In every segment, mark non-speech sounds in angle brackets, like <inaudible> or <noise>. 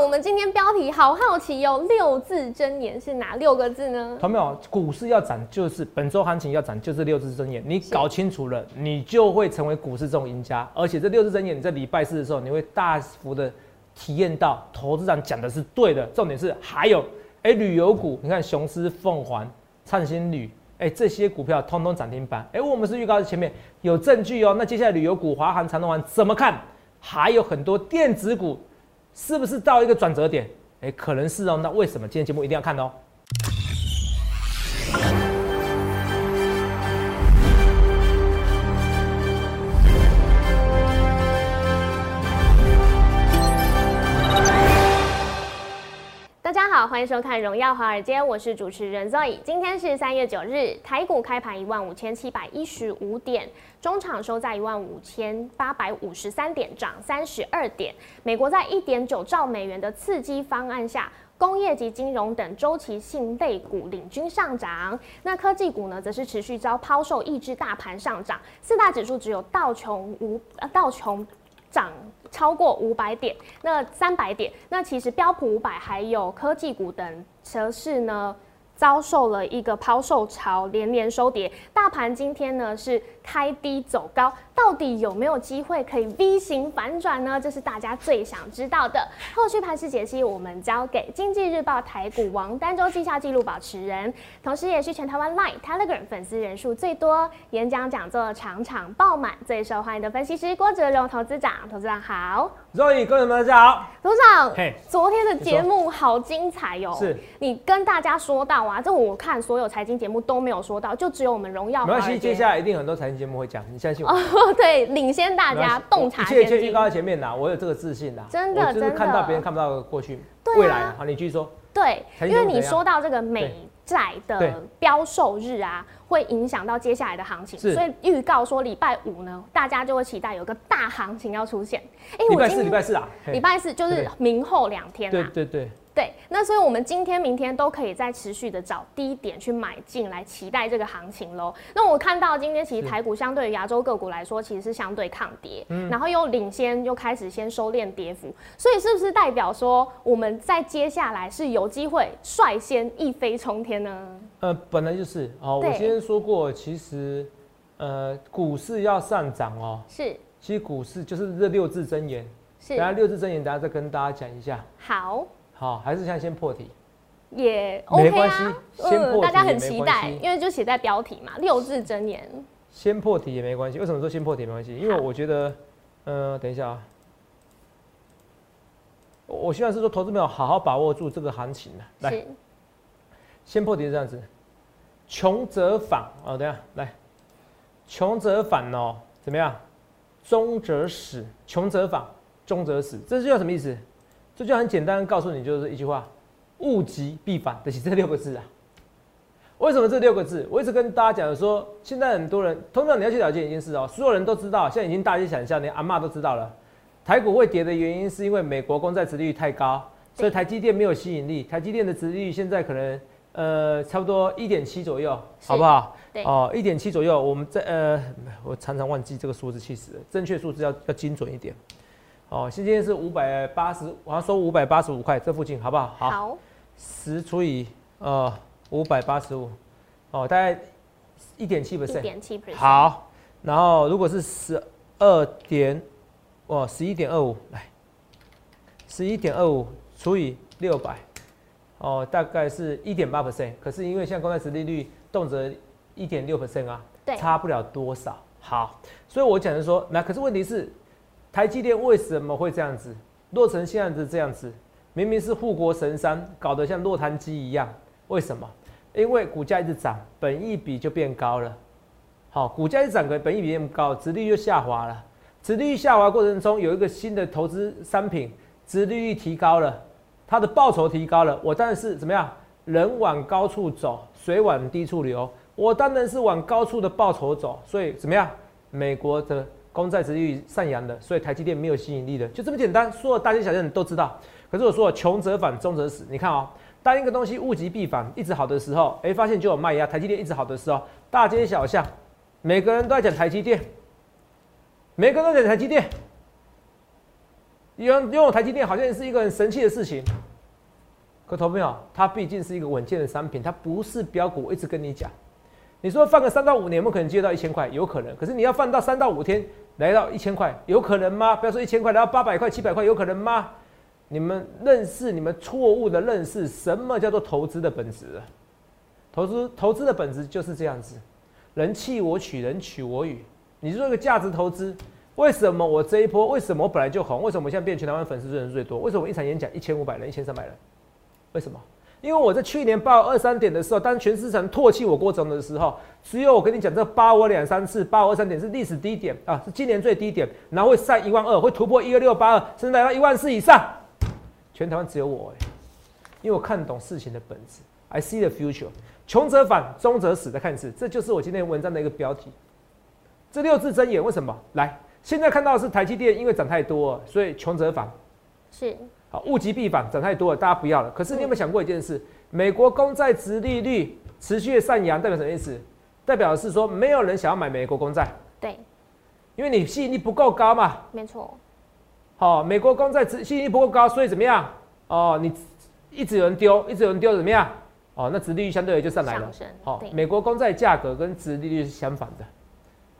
我们今天标题好好奇哟，六字真言是哪六个字呢？同没有？股市要涨，就是本周行情要涨，就是六字真言。你搞清楚了，你就会成为股市这种赢家。而且这六字真言，你在礼拜四的时候，你会大幅的体验到投资长讲的是对的。重点是还有，哎，旅游股，你看雄狮、凤凰、灿星旅，哎，这些股票通通涨停板。哎，我们是预告在前面有证据哦。那接下来旅游股、华航、长隆航怎么看？还有很多电子股。是不是到一个转折点？哎，可能是哦。那为什么今天节目一定要看哦？大家好，欢迎收看《荣耀华尔街》，我是主持人 Zoe。今天是三月九日，台股开盘一万五千七百一十五点，中场收在一万五千八百五十三点，涨三十二点。美国在一点九兆美元的刺激方案下，工业及金融等周期性类股领军上涨，那科技股呢，则是持续遭抛售抑制大盘上涨。四大指数只有道琼五呃道琼涨。超过五百点，那三百点，那其实标普五百还有科技股等则是呢。遭受了一个抛售潮，连连收跌。大盘今天呢是开低走高，到底有没有机会可以 V 型反转呢？这是大家最想知道的。后续盘势解析，我们交给经济日报台股王单周绩效记录保持人，同时也是全台湾 Line、Telegram 粉丝人数最多、演讲讲座场场爆满、最受欢迎的分析师郭哲荣投资长。投资长好，Zoe 各位们大家好。投资长，昨天的节目好精彩哟！是你跟大家说到。啊，这我看所有财经节目都没有说到，就只有我们荣耀。没关系，接下来一定很多财经节目会讲，你相信我。<laughs> 对，领先大家，洞察先机。预告在前面啦，我有这个自信啦。真的，真的看到别人看不到的过去、未来。好，你继续说。对，因为你说到这个美债的标售日啊，会影响到接下来的行情，所以预告说礼拜五呢，大家就会期待有个大行情要出现。哎，礼拜四，礼拜四啊，礼拜四就是明后两天。对对对。对，那所以我们今天、明天都可以再持续的找低点去买进来，期待这个行情喽。那我看到今天其实台股相对于亚洲个股来说，其实是相对抗跌，嗯然后又领先，又开始先收敛跌幅，所以是不是代表说我们在接下来是有机会率先一飞冲天呢？呃，本来就是哦，我先说过，其实呃，股市要上涨哦，是，其实股市就是这六字真言，是，等下六字真言，等下再跟大家讲一下。好。好，还是现在先破题，也没关系，先破题大家很期待，因为就写在标题嘛，六字真言。先破题也没关系，为什么说先破题没关系？因为我觉得，呃，等一下啊，我希望是说投资朋友好好把握住这个行情啊。来，先破题是这样子，穷则反哦，等下来，穷则反哦，怎么样？终则死，穷则反，终则死，这叫什么意思？这就很简单，告诉你就是一句话：物极必反，就是这六个字啊。为什么这六个字？我一直跟大家讲说，现在很多人，通常你要去了解一件事哦，所有人都知道，现在已经大街小巷，连阿妈都知道了。台股会跌的原因是因为美国公债殖利率太高，所以台积电没有吸引力。台积电的殖利率现在可能呃差不多一点七左右，好不好？哦，一点七左右。我们在呃，我常常忘记这个数字，气死了。正确数字要要精准一点。哦，今天是五百八十，我要收五百八十五块，这附近好不好？好。十除以呃五百八十五，哦，大概一点七 percent。一点七 percent。好，然后如果是十二点，哦，十一点二五，来，十一点二五除以六百，哦，大概是一点八 percent。可是因为现在公债值利率动辄一点六 percent 啊，对，差不了多少。好，所以我讲的说，那可是问题是。台积电为什么会这样子落成现在是这样子？明明是护国神山，搞得像落汤鸡一样。为什么？因为股价一直涨，本益比就变高了。好，股价一涨，本益比变高，殖利率就下滑了。殖利率下滑过程中，有一个新的投资商品，殖利率提高了，它的报酬提高了。我当然是怎么样？人往高处走，水往低处流。我当然是往高处的报酬走。所以怎么样？美国的。公债值率上扬的，所以台积电没有吸引力的，就这么简单。所有大街小巷都知道。可是我说穷则反，中则死。你看哦，当一个东西物极必反，一直好的时候，哎，发现就有卖压。台积电一直好的时候，大街小巷每个人都在讲台积电，每个人都讲台积电。拥拥有台积电好像是一个很神奇的事情。可投朋友，它毕竟是一个稳健的商品，它不是标股。我一直跟你讲，你说放个三到五年，我们可能接到一千块？有可能。可是你要放到三到五天来到一千块，有可能吗？不要说一千块，来到八百块、七百块，有可能吗？你们认识你们错误的认识，什么叫做投资的本质？投资投资的本质就是这样子，人弃我取，人取我与。你说一个价值投资，为什么我这一波？为什么我本来就红？为什么我现在变全台湾粉丝人数最多？为什么一场演讲一千五百人、一千三百人？为什么？因为我在去年八二三点的时候，当全市场唾弃我过程的时候，只有我跟你讲，这八我两三次，八二三点是历史低点啊，是今年最低点，然后会上一万二，会突破一二六八二，甚至来到一万四以上。全台湾只有我哎，因为我看懂事情的本质，I see the future。穷则反，中则死。再看一次，这就是我今天文章的一个标题。这六字真言为什么？来，现在看到是台积电，因为涨太多，所以穷则反。是。好，物极必反，涨太多了，大家不要了。可是你有没有想过一件事？美国公债值利率持续的上扬，代表什么意思？代表的是说，没有人想要买美国公债。对。因为你吸引力不够高嘛。没错。好，美国公债值吸引力不够高，所以怎么样？哦，你一直有人丢，一直有人丢，怎么样？哦，那殖利率相对也就上来了。好，美国公债价格跟殖利率是相反的。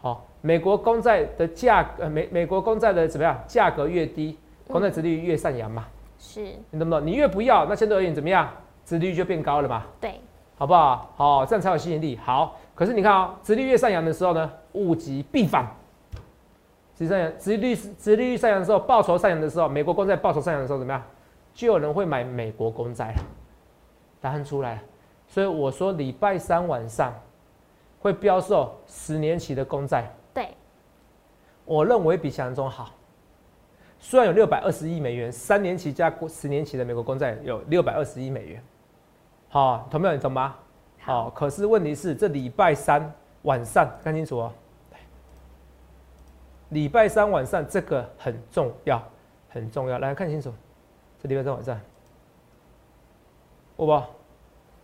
好，美国公债的价呃美美国公债的怎么样？价格越低，公债殖利率越上扬嘛。是。你懂不懂？你越不要，那相对而言怎么样？殖利率就变高了嘛。对。好不好？好，这样才有吸引力。好，可是你看啊，殖利率越上扬的时候呢，物极必反。实际上，殖利率殖利率上扬的时候，报酬上扬的时候，美国公债报酬上扬的时候怎么样？就有人会买美国公债了。答案出来了，所以我说礼拜三晚上会标售十年期的公债。对，我认为比想象中好。虽然有六百二十亿美元，三年期加十年期的美国公债有六百二十亿美元。好，同没有？你懂吗？好，可是问题是这礼拜三晚上看清楚哦。礼拜三晚上这个很重要，很重要。来看清楚，这礼拜三晚上，好不？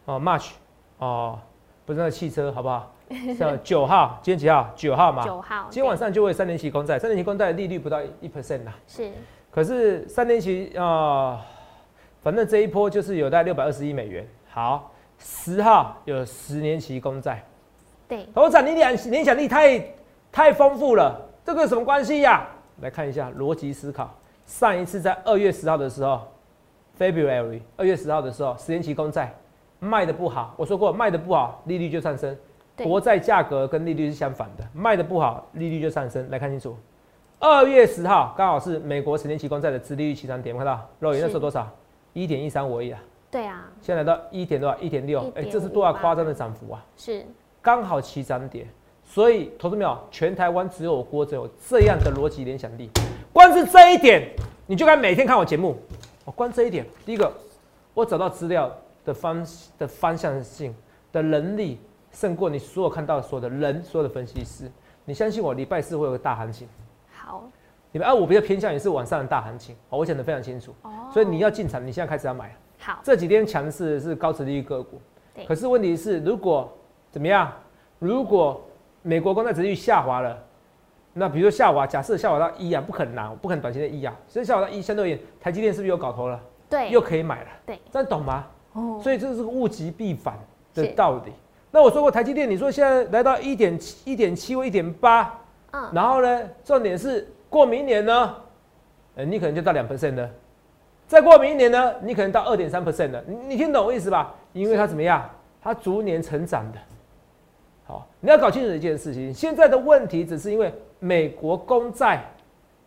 哦，March，哦，不是那个汽车，好不好？<laughs> 像九号，今天几号？九号嘛。九号。今天晚上就会三年期公债，三年期公债利率不到一 percent 啦。是。可是三年期啊，反正这一波就是有大概六百二十亿美元。好，十号有十年期公债。对。头长，你联联想力太太丰富了。这个有什么关系呀？来看一下逻辑思考。上一次在二月十号的时候，February 二月十号的时候，十年期公债卖的不好。我说过，卖的不好，利率就上升。国债价格跟利率是相反的，卖的不好，利率就上升。来看清楚，二月十号刚好是美国十年期公债的殖利率起涨点，看到肉眼那时候多少？一点一三五而已啊。对啊。现在来到一点多少？一点六。哎，这是多少夸张的涨幅啊？是。刚好起涨点。所以，投资没有？全台湾只有我郭总有这样的逻辑联想力。光是这一点，你就该每天看我节目。我光这一点，第一个，我找到资料的方的方向性的能力，胜过你所有看到所有的人，所有的分析师。你相信我，礼拜四会有个大行情。好。你们二我比较偏向于是晚上的大行情。好，我讲的非常清楚。哦。所以你要进场，你现在开始要买。好。这几天强势是高值利率个股。对。可是问题是，如果怎么样？如果美国公债殖率下滑了，那比如说下滑，假设下滑到一啊，不可能啊，不可能短期的一啊，所以下滑到一，相对而言，台积电是不是有搞头了？对，又可以买了。对，这样懂吗？哦，所以这是个物极必反的道理。那我说过台积电，你说现在来到一点七、一点七或一点八，嗯，然后呢，重点是过明年呢，呃，你可能就到两 percent 了，再过明年呢，你可能到二点三 percent 了。你你听懂我意思吧？因为它怎么样？它逐年成长的。好，你要搞清楚一件事情。现在的问题只是因为美国公债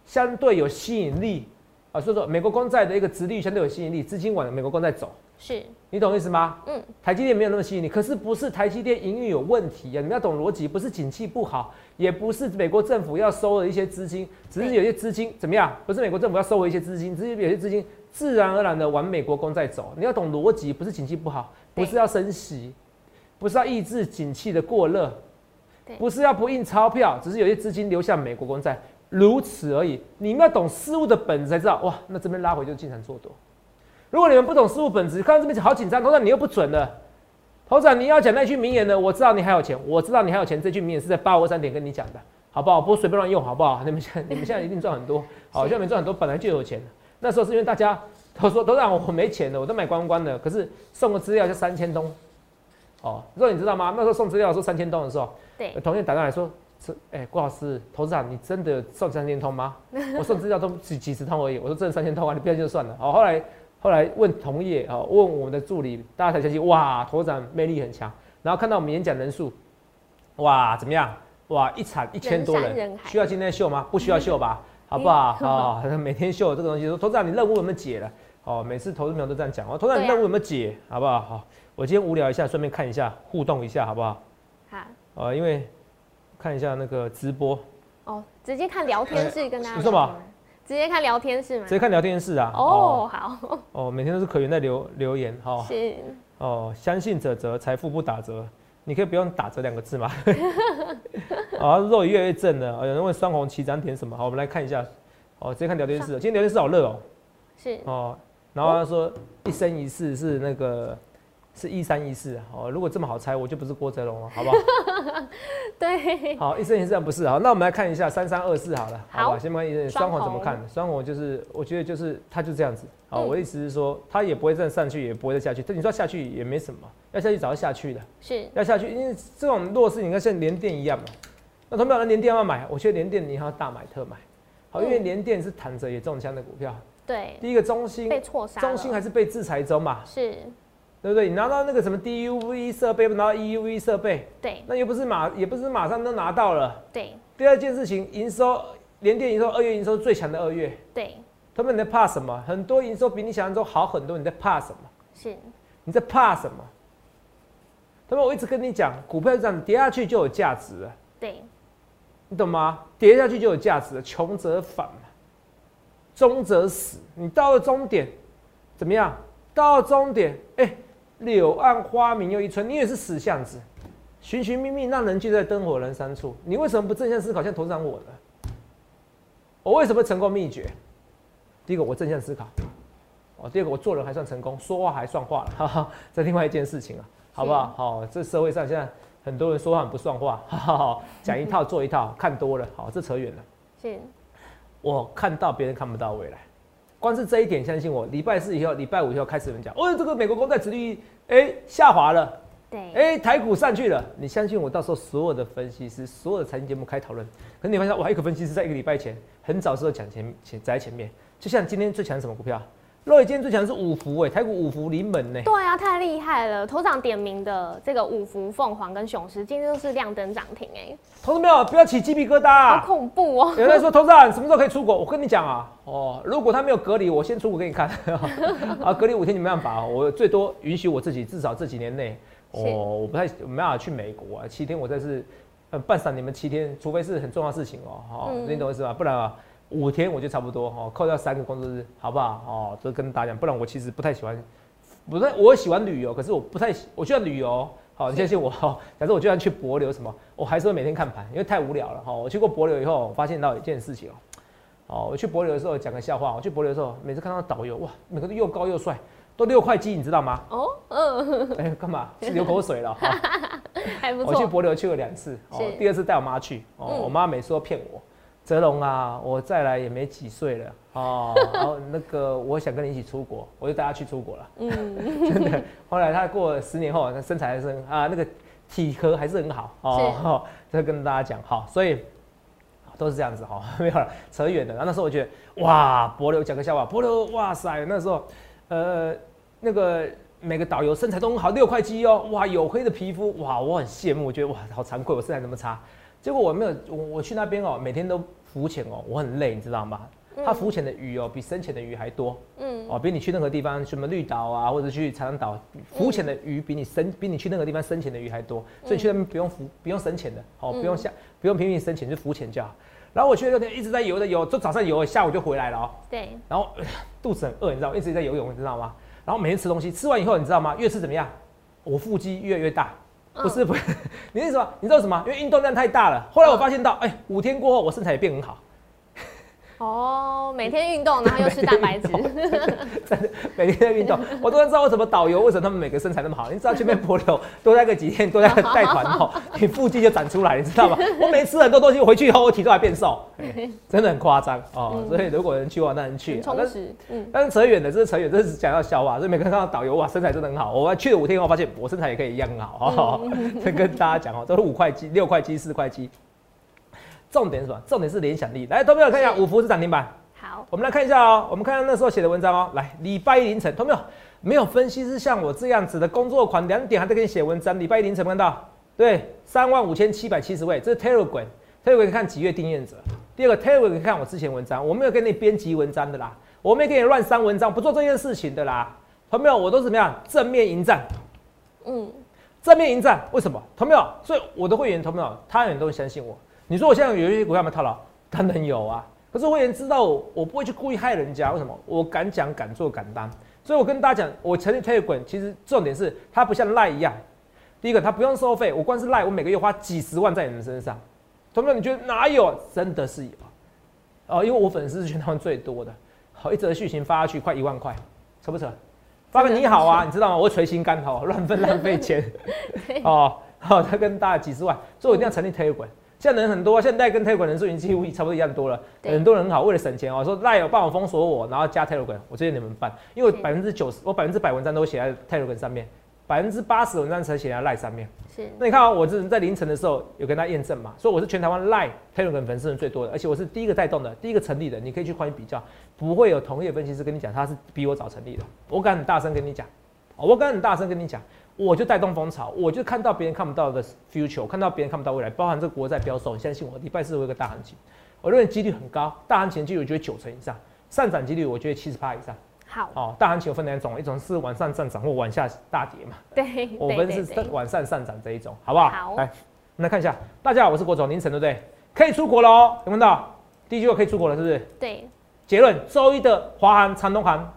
相对有吸引力啊，所以说美国公债的一个殖利率相对有吸引力，资金往美国公债走。是，你懂意思吗？嗯。台积电没有那么吸引你，可是不是台积电营运有问题啊？你们要懂逻辑，不是景气不好，也不是美国政府要收了一些资金，只是有些资金怎么样？不是美国政府要收回一些资金，只是有些资金自然而然的往美国公债走。你要懂逻辑，不是景气不好，不是要升息。不是要抑制景气的过热，不是要不印钞票，只是有些资金流向美国公债，如此而已。你们要懂事物的本质才知道。哇，那这边拉回就进场做多。如果你们不懂事物本质，看到这边好紧张，头长你又不准了。头长你要讲那句名言呢？我知道你还有钱，我知道你还有钱。这句名言是在八五三点跟你讲的，好不好？不随便乱用，好不好？你们现你们现在一定 <laughs> 赚很多，好，现在没赚很多，本来就有钱。那时候是因为大家都说都让我没钱了，我都买光光的，可是送个资料就三千东。哦，若你知道吗？那时候送资料说三千东的时候，对，同学打电话来说，是哎，郭老师，投资长，你真的送三千通吗？我送资料都几几十通而已，我说真的三千通啊，你不要就算了。好，后来后来问同业啊，问我们的助理，大家才相信，哇，投资长魅力很强。然后看到我们演讲人数，哇，怎么样？哇，一场一千多人，需要今天秀吗？不需要秀吧，<laughs> 好不好？好，<laughs> 每天秀这个东西，说投资长，你任务有没有解了？哦，每次投资朋都这样讲哦，投资长，你任务有没有解？好不好？好。我今天无聊一下，顺便看一下，互动一下，好不好？好。呃，因为看一下那个直播。哦，直接看聊天室跟大家。你说嘛？直接看聊天室吗？直接看聊天室啊。哦，好。哦，每天都是可云在留留言，哈。是。哦，相信者则财富不打折，你可以不用打折两个字吗？啊，<laughs> 肉越来越正了。有人问双红旗涨点什么？好，我们来看一下。哦，直接看聊天室。今天聊天室好热哦。是。哦，然后他说一生一世是那个。是一三一四哦，如果这么好猜，我就不是郭泽龙了，好不好？<laughs> 对，好，一生一世不是好，那我们来看一下三三二四好了，好吧？先看一双红怎么看？双红就是，我觉得就是它就这样子。好，我的意思是说，它也不会再上去，也不会再下去。但你说下去也没什么，要下去早就下去了。是，要下去，因为这种弱势，你看像连电一样嘛。那同样的连电要买，我觉得连电你还要大买特买。好，因为连电是躺着也中枪的股票。对，第一个中心被错杀，中心还是被制裁中嘛？是。对不对？你拿到那个什么 DUV 设备，拿到 EUV 设备，对，那又不是马，也不是马上都拿到了。对。第二件事情，营收，联电营收二月营收最强的二月。对。他们在怕什么？很多营收比你想象中好很多，你在怕什么？是。你在怕什么？他们我一直跟你讲，股票是这样，跌下去就有价值了。对。你懂吗？跌下去就有价值了，穷则反嘛，终则死。你到了终点，怎么样？到了终点，哎。柳暗花明又一村，你也是死巷子，寻寻觅觅，让人就在灯火阑珊处。你为什么不正向思考，像投资我呢？我为什么成功秘诀？第一个，我正向思考；哦，第二个，我做人还算成功，说话还算话了。哈哈，这另外一件事情啊，好不好？好，这社会上现在很多人说话很不算话，哈哈，讲一套做一套，看多了，好，这扯远了。是，我看到别人看不到未来。光是这一点，相信我，礼拜四以后，礼拜五以后开始有人讲，哦，这个美国公债殖利率，哎，下滑了，对，哎，台股上去了，你相信我，到时候所有的分析师，所有的财经节目开讨论，可是你发现，哇，一个分析师在一个礼拜前，很早时候讲前前在前面，就像今天最强什么股票？肉眼今天最强是五福哎，台股五福临门呢。对啊，太厉害了！头长点名的这个五福、凤凰跟雄狮，今天都是亮灯涨停哎。投资没有？不要起鸡皮疙瘩。好恐怖哦！有人说投资长什么时候可以出国？我跟你讲啊，哦，如果他没有隔离，我先出国给你看。<laughs> 啊，隔离五天你没办法，我最多允许我自己至少这几年内，哦，我不太没办法去美国啊，七天我再是呃半散你们七天，除非是很重要事情哦，好，你懂意思吧？不然啊。五天我就差不多哈，扣掉三个工作日，好不好？哦，这跟大家讲，不然我其实不太喜欢，不太我喜欢旅游，可是我不太喜，我喜欢旅游。好，你相信我。假设我就算去博流什么，我还是会每天看盘，因为太无聊了哈。我去过博流以后，发现到一件事情哦，哦，我去博流的时候讲个笑话，我去博流的时候，每次看到导游哇，每个都又高又帅，都六块肌，你知道吗？哦，嗯，<laughs> 哎，干嘛？是流口水了哈。<laughs> 还不错。我去博流去了两次，哦，第二次带我妈去，哦，我妈每次都骗我。泽龙啊，我再来也没几岁了哦。<laughs> 然后那个，我想跟你一起出国，我就带他去出国了。嗯，<laughs> 真的。后来他过了十年后，他身材还是啊，那个体格还是很好 <laughs> 哦。这跟大家讲好，所以都是这样子哈，没有了，扯远了。然后那时候我觉得哇，博流讲个笑话，博流哇塞，那时候呃那个每个导游身材都很好，六块肌哦，哇，黝黑的皮肤，哇，我很羡慕，我觉得哇，好惭愧，我身材那么差。结果我没有，我我去那边哦，每天都。浮潜哦，我很累，你知道吗？它浮潜的鱼哦，比深潜的鱼还多。嗯，哦，比你去任何地方，什么绿岛啊，或者去长滩岛，浮潜的鱼比你深，比你去任何地方深潜的鱼还多。所以去那边不用浮，不用深潜的，哦，不用下，不用拼命深潜，就浮潜就好。然后我去那天一直在游的游，就早上游，下午就回来了哦。对。然后肚子很饿，你知道，一直在游泳，你知道吗？然后每天吃东西，吃完以后，你知道吗？越吃怎么样？我腹肌越来越大。不是不是，<laughs> 你是什么？你知道什么？因为运动量太大了。后来我发现到，哎，五天过后我身材也变很好。哦，每天运动，然后又吃蛋白质，真 <laughs> 的每天在运动，我都知道为什么导游为什么他们每个身材那么好。你知道去面柏流多待个几天，多待个带团哦，<laughs> 你腹肌就长出来，你知道吗？<laughs> 我每次吃很多东西，回去以后我体重还变瘦，真的很夸张哦。所以如果人去的话，那人去。充实，嗯。但是扯远了，这是扯远，这是讲到消化。所以每个人看到导游哇，身材真的很好。我去了五天以后，发现我身材也可以一样很好哦。再跟大家讲哦，都是五块肌、六块肌、四块肌。重点是什么？重点是联想力。来，同学们看一下，五福是涨停板。好，我们来看一下哦。我们看看那时候写的文章哦。来，礼拜一凌晨，同学们没有分析师像我这样子的工作狂，两点还在给你写文章。礼拜一凌晨看到？对，三万五千七百七十位，这是 Telegram，Telegram 看几月订阅者。第二个 Telegram 看我之前文章，我没有给你编辑文章的啦，我没给你乱删文章，不做这件事情的啦。朋友们，我都是怎么样正面迎战？嗯，正面迎战，为什么？朋友们，所以我的会员朋友们，他很多人相信我。你说我现在有一些股票没套牢，当然有啊。可是会员知道我，我不会去故意害人家。为什么？我敢讲、敢做、敢当。所以我跟大家讲，我成立 Telegram，其实重点是它不像赖一样。第一个，它不用收费，我光是赖，我每个月花几十万在你们身上。同学们，你觉得哪有？真的是有哦，因为我粉丝是全台湾最多的。好，一则剧情发下去快一万块，扯不扯？发个你好啊，你知道吗？我会捶心肝头，乱分浪费钱。<laughs> 哦，好，他跟大家几十万，所以我一定要成立 Telegram。现在人很多，现在跟 Telegram 人数已经几乎差不多一样多了。很多人很好，为了省钱哦，说赖有帮我封锁我，然后加 Telegram，我建议你们办，因为百分之九十，我百分之百文章都写在 Telegram 上面，百分之八十文章才写在赖上面。是。那你看啊，我这在凌晨的时候有跟他验证嘛，所以我是全台湾赖 Telegram 粉丝人最多的，而且我是第一个带动的，第一个成立的，你可以去欢迎比较，不会有同业分析师跟你讲他是比我早成立的，我敢很大声跟你讲，我敢很大声跟你讲。我就带动风潮，我就看到别人看不到的 future，看到别人看不到未来，包含这个国债标售，你相信我，礼拜四会有个大行情，我认为几率很高，大行情几率我觉得九成以上，上涨几率我觉得七十八以上。好，哦，大行情有分两种，一种是往上上涨或往下大跌嘛。<laughs> 对，我们是往上上涨这一种，好不好？好，来，我们来看一下，大家好，我是国总，凌晨对不对？可以出国了哦，有看到？第一句话可以出国了，是不是？对。结论，周一的华航、长东航。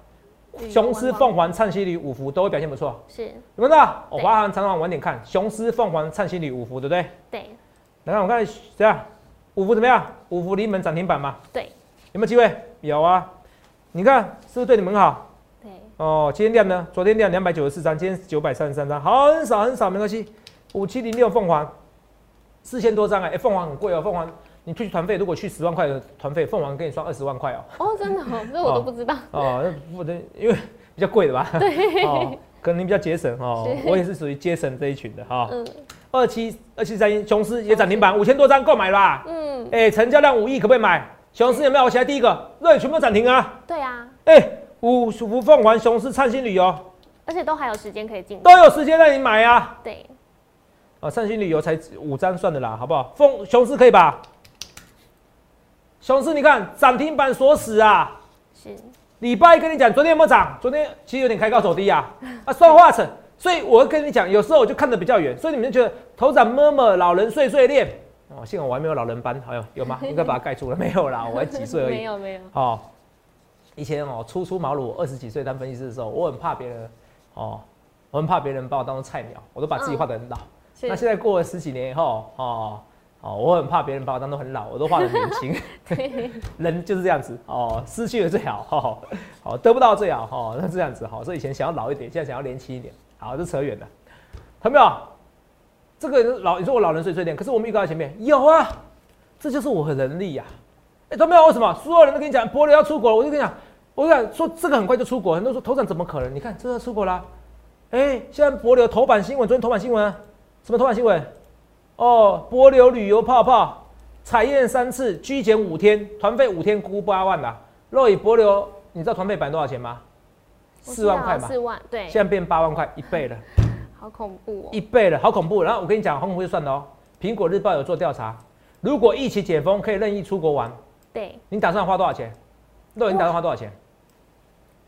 雄狮、凤凰、灿星旅、五福都会表现不错，是，有没有到？我华航、长航晚点看，雄狮、凤凰、灿星旅、五福，对不对？对。来看，我看这样？五福怎么样？五福临门涨停板嘛？对。有没有机会？有啊。你看是不是对你们好？对。哦，今天量呢？昨天量两百九十四张，今天九百三十三张，很少很少，没关系。五七零六凤凰，四千多张哎，凤凰很贵哦，凤凰。你去团费，如果去十万块的团费，凤凰给你算二十万块哦。哦，真的哦，<laughs> 这我都不知道。哦，<laughs> 那不对，因为比较贵的吧？对。<laughs> 哦，可能你比较节省哦。我也是属于节省这一群的哈。嗯。二七二七三一，雄狮也涨停板，五千多张购买吧。嗯。哎，成交量五亿，可不可以买？雄狮有没有？我起来第一个，对，全部涨停啊。对啊。哎，五五凤凰、雄狮、灿星旅游，而且都还有时间可以进。都有时间让你买啊。对。啊，灿星旅游才五张算的啦，好不好？凤雄狮可以吧？雄狮，你看涨停板锁死啊！是礼拜一跟你讲，昨天有没有涨？昨天其实有点开高走低啊，<laughs> 啊，算化成。所以我跟你讲，有时候我就看得比较远，所以你们就觉得头长么么老人碎碎念哦，幸好我还没有老人斑，好有有吗？<laughs> 应该把它盖住了，没有啦，我还几岁而已。<laughs> 没有没有。哦，以前哦初出茅庐，二十几岁当分析师的时候，我很怕别人哦，我很怕别人把我当做菜鸟，我都把自己画得很老。那现在过了十几年以后哦。哦，我很怕别人把我当做很老，我都画的年轻。<laughs> <laughs> 人就是这样子哦，失去了最好，哈，好得不到最好，哈，那这样子，好，所以以前想要老一点，现在想要年轻一点，好，这扯远了，看到没有？这个老，你说我老人碎碎念，可是我们预告在前面有啊，这就是我的能力呀。哎，看到没有？为什么所有人都跟你讲博流要出国了？我就跟你讲，我讲说这个很快就出国，很多说头长怎么可能？你看这要出国啦，哎，现在博流头版新闻，昨天头版新闻什么头版新闻？哦，博流旅游泡泡采验三次，居减五天，团费五天估八万啦。若以博流，你知道团费版多少钱吗？四万块嘛。四万，对。现在变八万块，一倍了。<laughs> 好恐怖哦。一倍了，好恐怖。然后我跟你讲，很会算的哦。苹果日报有做调查，如果疫情解封，可以任意出国玩。对。你打算花多少钱？若你打算花多少钱？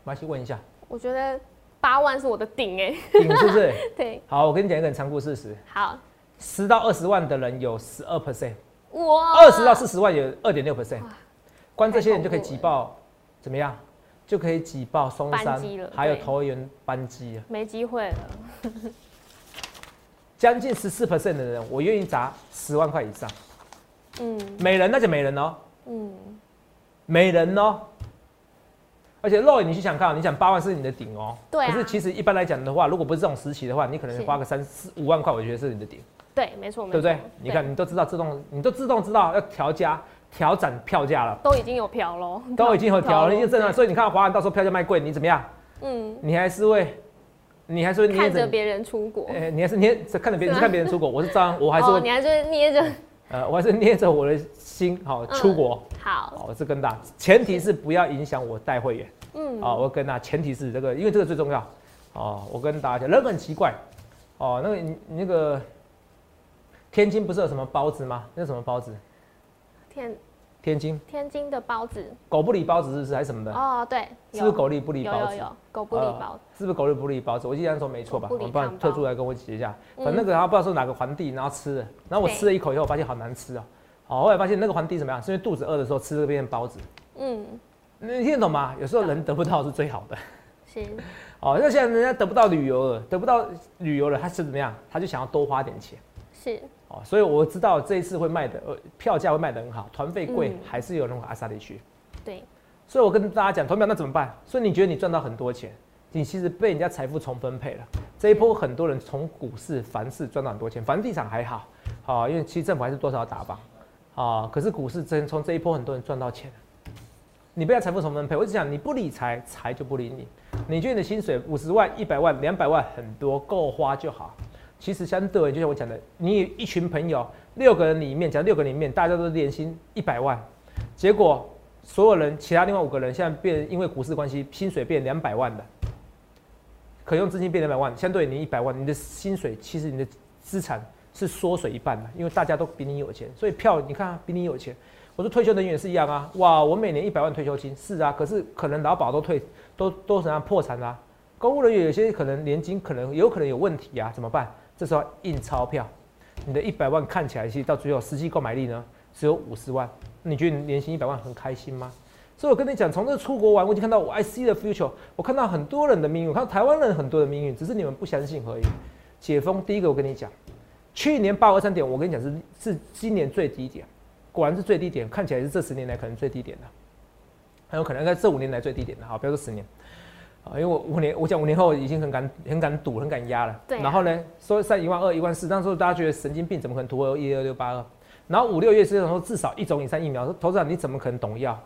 我来去问一下。我觉得八万是我的顶哎。顶是不是？<laughs> 对。好，我跟你讲一个残酷事实。好。十到二十万的人有十二 percent，哇！二十到四十万有二点六 percent，光这些人就可以挤爆，怎么样？就可以挤爆松山，还有桃园班机了，没机会了。<laughs> 将近十四 percent 的人，我愿意砸十万块以上。嗯，每人那就每人哦。嗯，没人哦。而且肉你去想看，你想八万是你的顶哦。对。可是其实一般来讲的话，如果不是这种时期的话，你可能花个三四五万块，我觉得是你的顶。对，没错，对不对？你看，你都知道自动，你都自动知道要调价、调整票价了。都已经有调了，<laughs> 都已经有调了，已经正常。所以你看，华安到时候票价卖贵，你怎么样？嗯。你还是会，你还是会捏着别人出国。哎，你还是捏着看着别人看别人出国，我是这样，<laughs> 我还是会。你还是捏着。呃，我还是捏着我的心，好出国。好。我是跟大，前提是不要影响我带会员。嗯。啊，我跟大，前提是这个，因为这个最重要。哦，我跟大家讲，人很奇怪。哦，那个你那个。天津不是有什么包子吗？那什么包子？天天津天津的包子，狗不理包子是不是还是什么的？哦，对，是不是狗力不理包子？有有有，狗不理包子，是不是狗力不理包子？我记得说没错吧？我帮特助来跟我解一下。反正那个他不知道是哪个皇帝，然后吃了，然后我吃了一口以后，发现好难吃哦。哦，后来发现那个皇帝怎么样？是因为肚子饿的时候吃这边包子。嗯，你听得懂吗？有时候人得不到是最好的。行。<laughs> 哦，那现在人家得不到旅游了，得不到旅游了，他是怎么样？他就想要多花点钱。是。所以我知道这一次会卖的，呃，票价会卖的很好，团费贵，还是有人往阿萨地区。对，所以我跟大家讲，团票那怎么办？所以你觉得你赚到很多钱，你其实被人家财富重分配了。这一波很多人从股市、房市赚到很多钱，房地产还好，啊，因为其实政府还是多少打榜，啊，可是股市真从这一波很多人赚到钱你被财富重分配，我只讲你不理财，财就不理你。你觉得你的薪水五十万、一百万、两百万很多，够花就好。其实相对，就像我讲的，你一群朋友，六个人里面，讲六个人里面大家都年薪一百万，结果所有人其他另外五个人现在变因为股市关系，薪水变两百万的，可用资金变两百万，相对你一百万，你的薪水其实你的资产是缩水一半的，因为大家都比你有钱，所以票你看比你有钱。我说退休人员是一样啊，哇，我每年一百万退休金是啊，可是可能劳保都退都都怎样破产啦，公务人员有些可能年金可能有可能有问题啊，怎么办？这时候印钞票，你的一百万看起来其实到最后实际购买力呢只有五十万，你觉得你年薪一百万很开心吗？所以我跟你讲，从这出国玩，我已经看到我 I see the future，我看到很多人的命运，我看到台湾人很多的命运，只是你们不相信而已。解封第一个，我跟你讲，去年八二三点，我跟你讲是是今年最低点，果然是最低点，看起来是这十年来可能最低点的，很有可能在这五年来最低点的，好，不要说十年。啊，因为我五年，我讲五年后已经很敢、很敢赌、很敢压了。对。然后呢，说在一万二、一万四，那时候大家觉得神经病，怎么可能突破一二六八二？然后五六月是说至少一种以上疫苗，说投资长你怎么可能懂药？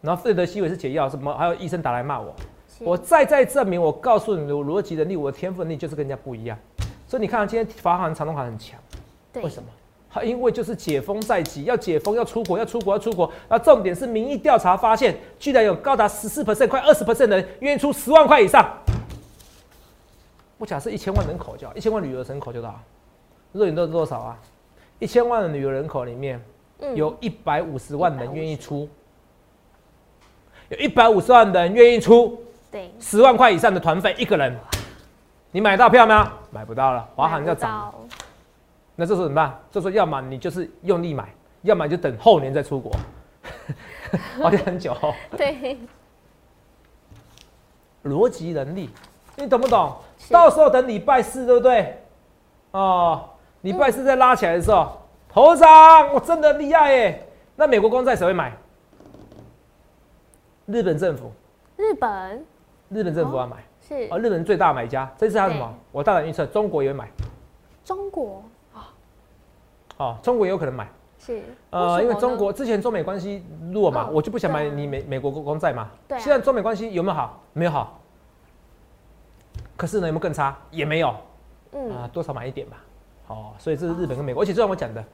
然后费德西韦是解药，什么还有医生打来骂我，我再再证明，我告诉你，我逻辑能力、我的天赋能力就是跟人家不一样。所以你看，今天法航、长隆航很强，为什么？因为就是解封在即，要解封，要出国，要出国，要出国。那重点是民意调查发现，居然有高达十四 percent，快二十 percent 的人愿意出十万块以上。我假设一千万人口就好，一千万旅游人口就好。热点都是多少啊？一千万的旅游人口里面，有一百五十万人愿意出，有一百五十万人愿意出，对，十万块以上的团费一个人，你买到票吗？买不到了，华航要涨。那这时候怎么办？这时候要么你就是用力买，要么就等后年再出国，好像很久。对，逻辑能力，你懂不懂？到时候等礼拜四，对不对？哦，礼拜四再拉起来的时候，头上我真的厉害耶！那美国公债谁会买？日本政府。日本。日本政府要买。是。哦，日本最大买家，这次还有什么？我大胆预测，中国也会买。中国。哦，中国也有可能买，是呃，因为中国之前中美关系弱嘛，我就不想买你美美国公公债嘛。对，现在中美关系有没有好？没有好。可是呢，有没有更差？也没有。嗯啊，多少买一点吧。哦，所以这是日本跟美国，而且就像我讲的，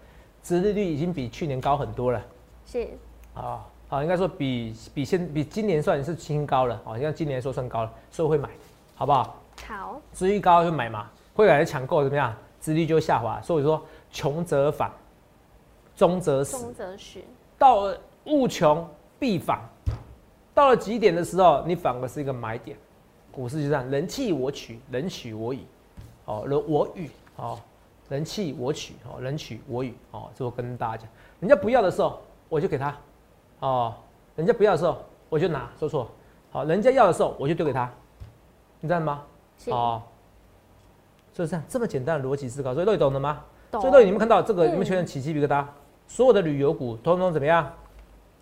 殖利率已经比去年高很多了。是啊，好，应该说比比现比今年算是新高了。哦，像今年说算高了，所以会买，好不好？好。殖率高就买嘛，会来抢购怎么样？殖率就会下滑，所以说。穷则反，中则死。中则死。到了物穷必反，到了极点的时候，你反而是一个买点。股市就这样，人弃我取，人取我予，哦，人我予，哦，人弃我取，哦，人取我予，哦，这我跟大家讲，人家不要的时候，我就给他，哦，人家不要的时候，我就拿，说错，好，人家要的时候，我就丢给他，你知道吗？哦，就是这样，这么简单的逻辑思考，所以都懂了吗？所以，你们看到这个，你们确认起鸡皮疙瘩？所有的旅游股通通怎么样？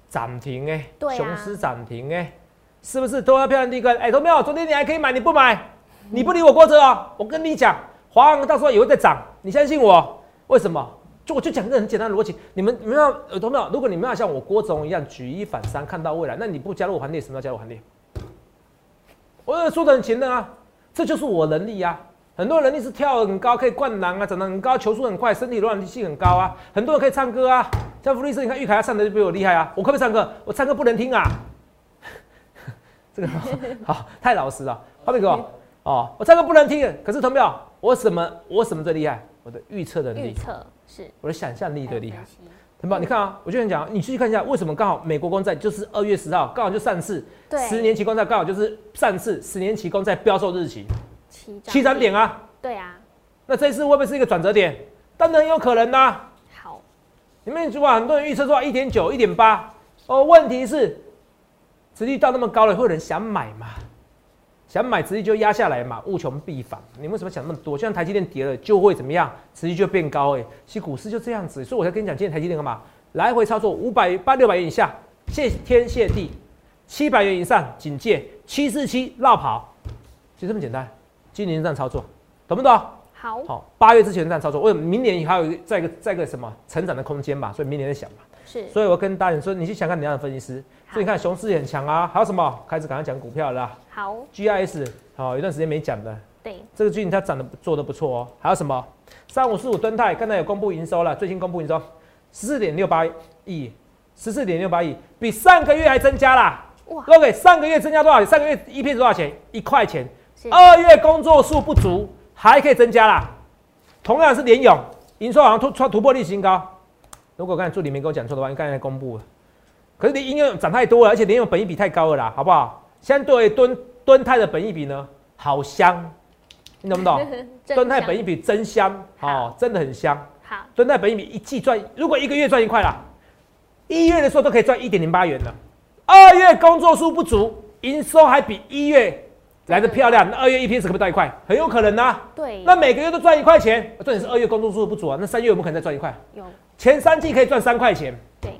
涨停哎，对啊雄狮涨停哎，是不是都要漂亮第一个？哎，同没有？昨天你还可以买，你不买，你不理我郭哲啊。我跟你讲，华航到时候也会再涨，你相信我？为什么？就我就讲一个很简单的逻辑，你们你们要耳朵没有？如果你们要像我郭总一样举一反三，看到未来，那你不加入我行列，什么叫加入行列？我说的很勤的啊，这就是我能力呀、很多人能力是跳得很高，可以灌篮啊，长得很高，球速很快，身体柔软性很高啊。很多人可以唱歌啊，像弗利斯，你看玉凯他唱的就比我厉害啊。我可不可以唱歌？我唱歌不能听啊。<laughs> 这个 <laughs> 好好太老实了，画面给我哦，我唱歌不能听，可是同没有？我什么我什么最厉害？我的预测能力，预测是我的想象力最厉害同表？你看啊，我就跟你讲，你去看一下，为什么刚好美国公债就是二月十号，刚好就上市，对十年期公债刚好就是上市，十年期公债标售日期七七涨点啊。对啊，那这一次会不会是一个转折点？当然有可能呐、好，你们说很多人预测说一点九、一点八，哦，问题是，殖利率到那么高了，会有人想买吗？想买殖利率就压下来嘛，物穷必反。你为什么想那么多？就像台积电跌了，就会怎么样？殖利率就变高哎、其实股市就这样子，所以我才跟你讲，今天台积电干嘛？来回操作五百八六百元以下，谢天谢地；七百元以上警戒，七四七绕跑，就这么简单。今年这样操作，懂不懂？好，好，八月之前这样操作，为明年还有一个再一个再一个什么成长的空间吧？所以明年再想嘛。是所以我跟大人说，你去想看你样的分析师。所以你看熊市也很强啊，还有什么？开始赶快讲股票了啦好，，GIS 好、有一段时间没讲的，对，这个最近它涨得做得不错哦。还有什么？三五四五吨泰刚才有公布营收了，最新公布营收十四点六八亿，十四点六八亿，比上个月还增加啦。哇，各位，上个月增加多少钱？上个月一片多少钱？一块钱。是二月工作数不足，还可以增加啦。同样是联勇，营收好像突突突破历史新高。如果刚才助理没跟我讲错的话，应该才公布了。可是联应用涨太多了，而且联用本益比太高了啦，好不好？相对敦敦泰的本益比呢，好香，你懂不懂？<laughs> 敦泰本益比真香哦好，真的很香。好，敦泰本益比一季赚，如果一个月赚一块啦，一月的时候都可以赚一点零八元了。二月工作数不足，营收还比一月来的漂亮，那二月 EPS 可不可以到一块？很有可能呐、对，那每个月都赚一块钱，重点是二月工作数不足啊，那三月有没有可能再赚一块？有前三季可以赚三块钱，对，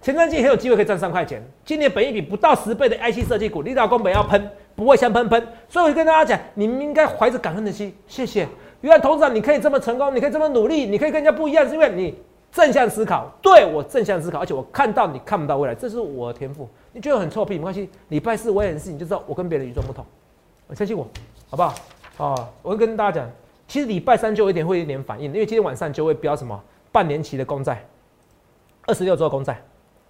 前三季很有机会可以赚三块钱。今年本一比不到十倍的 IC 设计股，力道工本要喷，不会香喷喷。所以我就跟大家讲，你们应该怀着感恩的心，谢谢。原来董事长你可以这么成功，你可以这么努力，你可以跟人家不一样，是因为你正向思考。对我正向思考，而且我看到你看不到未来，这是我的天赋。你觉得很臭屁没关系，礼拜四我也很事，你就知道我跟别人与众不同。我相信我，好不好？哦，我会跟大家讲，其实礼拜三就有一点会有一点反应，因为今天晚上就会标什么半年期的公债，二十六周的公债。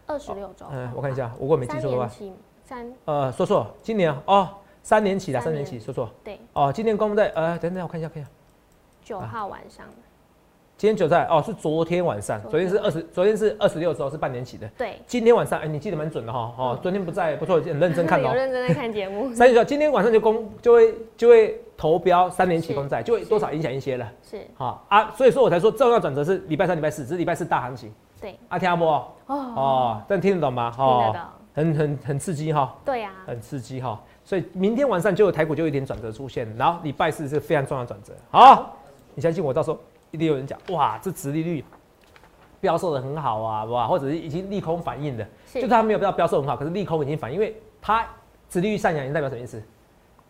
二十六周，嗯，我看一下，我如果没记错的话三三。呃，说错，今年哦，三年期的，三年三年。期，说错。对。哦，今年公债，呃，等等，我看一下，看一下，九号晚上，今天九债哦，是昨天晚上，昨昨天天是二十，昨天是二十六周，是半年起的，对，今天晚上，哎，你记得蛮准的哈，哦，昨天不在，不错，很认真看有哦。<laughs> 认真在看节目，三月九，今天晚上就公就会就会投标三年期公债，就会多少影响一些了，是。好啊，所以说我才说重要转折是礼拜三、礼拜四，只是礼拜四大行情，对，啊，听不？哦，哦，但听得懂吗？听得懂，很很很刺激哈。对啊，很刺激哈，所以明天晚上就有台股就有一点转折出现，然后礼拜四是非常重要的转折。好，你相信我，到时候一定有人讲，哇，这殖利率标售的很好啊，哇，或者是已经利空反应的，是就它没有标标售很好，可是利空已经反应，因为它殖利率上扬，代表什么意思？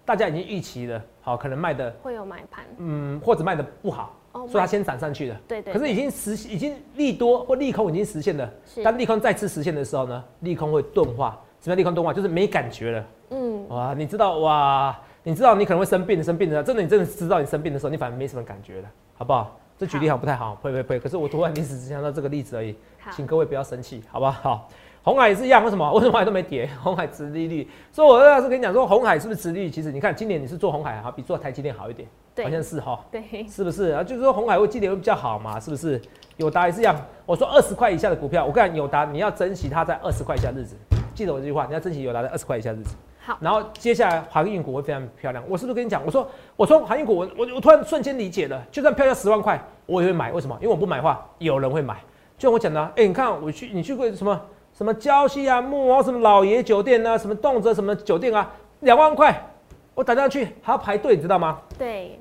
大家已经预期了，好，可能卖的会有买盘，嗯，或者卖的不好，哦所以它先涨上去了。对对，可是已经实已经利多或利空已经实现了，是当利空再次实现的时候呢，利空会钝化。什么叫利空钝化？就是没感觉了。嗯，哇，你知道哇，你知道你可能会生病，生病的，真的你真的知道你生病的时候，你反而没什么感觉了，好不好？这举例好像不太好，呸呸呸！可是我突然临时只想到这个例子而已，好，请各位不要生气，好不好？好，红海也是一样，为什么？为什么都没跌？<laughs> 红海殖利率，所以我要是跟你讲说，红海是不是殖利率？其实你看今年你是做红海好，比做台积电好一点，对好像是哈。对，是不是啊？就是说红海会今年会比较好嘛？是不是？友达也是一样。我说二十块以下的股票，我跟友达你要珍惜它在二十块以下日子，记得我这句话，你要珍惜友达在二十块以下日子。好，然后接下来航运股会非常漂亮。我是不是跟你讲？我说我说航运股，我我我突然瞬间理解了，就算票价十万块，我也会买。为什么？因为我不买的话，有人会买。就像我讲的、啊，哎、你看我去你去过什么什么礁溪啊、木哦、什么老爷酒店啊、什么动辄什么酒店啊，两万块，我打电话去还要排队，你知道吗？对，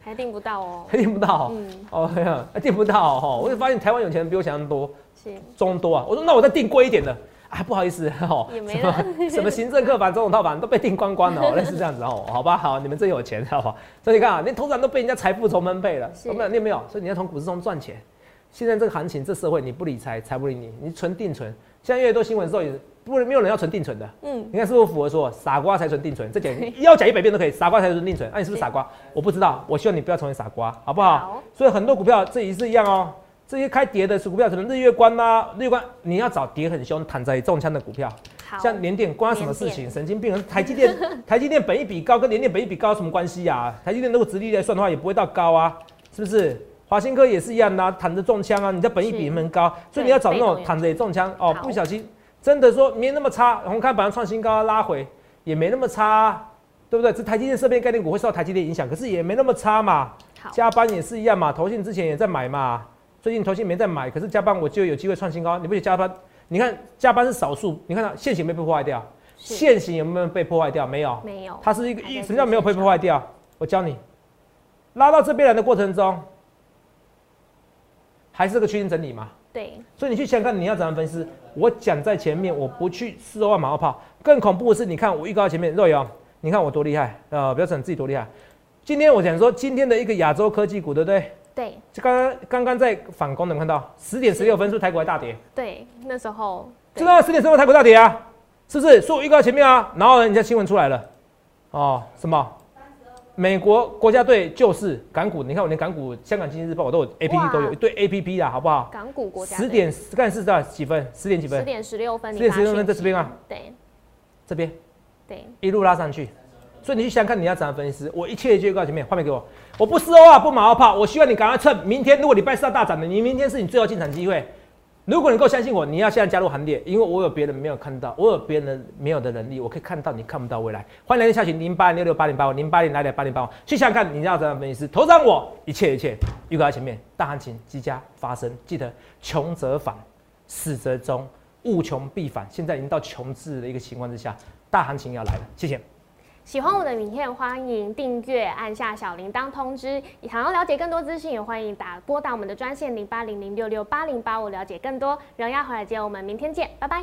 还订不到哦，还订不到。嗯，哦，哎呀，订不到哦，我就发现台湾有钱人比我想象多，是，中多啊。我说那我再订贵一点的啊，不好意思 <laughs> 哦，也没什么什么行政课反、总统套房都被订光光了哦，<laughs> 类似这样子哦，好吧，好，你们真有钱，<laughs> 好不好？所以你看啊，连通常都被人家财富重分配了，是有没有？你有没有？所以你要从股市中赚钱。现在这个行情，这社会你不理财，财不理你，你存定存。现在越多新闻的时候，也不没有人要存定存的。嗯，你看是不是符合说傻瓜才存定存？这讲要讲一百遍都可以，傻瓜才存定存。那、你是不是傻瓜？我不知道，我希望你不要成为傻瓜，好不好？好所以很多股票这也是一样哦。这些开跌的是股票，可能日月光呐、日月光，你要找跌很凶、躺着也中枪的股票。好，像联电关什么事情？神经病！台积电，<laughs> 台积电本益比高，跟联电本益比高有什么关系呀、台积电如果直立来算的话，也不会到高啊，是不是？华新科也是一样的、啊，躺着中枪啊，你的本益比很高，所以你要找那种躺着也中枪哦，不小心真的说没那么差，红看板上创新高拉回也没那么差啊、对不对？这台积电设备概念股会受到台积电影响，可是也没那么差嘛。好，加班也是一样嘛，投信之前也在买嘛，最近投信没在买，可是加班我就有机会创新高。你不觉得加班？你看加班是少数，你看到现行没被破坏掉，是现行有没有被破坏掉？没有，没有，它是一个还在什么叫没有被破坏掉？我教你，拉到这边来的过程中，还是个区间整理嘛。对，所以你去想想看，你要怎样分析？我讲在前面，我不去事后马后炮。更恐怖的是，你看我预告前面肉瑶，你看我多厉害呃，不要讲自己多厉害。今天我想说今天的一个亚洲科技股，对不对？对，就刚刚刚刚在反攻，能看到？十点十六分，是台股还大跌？对，那时候知道十点十六台股大跌啊，是不是？所以我预告前面啊，然后，人家新闻出来了，哦，什么？美国国家队就是港股，你看我连港股、香港经济日报我都有 A P P 都有哇一堆 A P P 啦，好不好？港股国家十点看是到几分？十点几分？十点十六分，10你点十六分在这边啊，对。这边？对，一路拉上去，所以你去想想看你要怎样分析师。我一切一切预告前面，画面给我，我不事后啊，不马后炮，我希望你赶快趁明天，如果礼拜四要大涨的，你明天是你最后进场机会。如果你够相信我，你要现在加入行列，因为我有别人没有看到，我有别人没有的能力，我可以看到你看不到未来。欢迎来电下群零八六六八零八五零八零来点八零八五，去想想看你要怎样分析师。投上我，一切一切预告在前面，大行情即将发生，记得穷则反，死则终，物穷必反。现在已经到穷至的一个情况之下，大行情要来了。谢谢。喜欢我的影片，欢迎订阅，按下小铃铛通知。想要了解更多资讯，也欢迎打拨打我们的专线零八零零六六八零八五了解更多。荣耀华尔街，我们明天见，拜拜。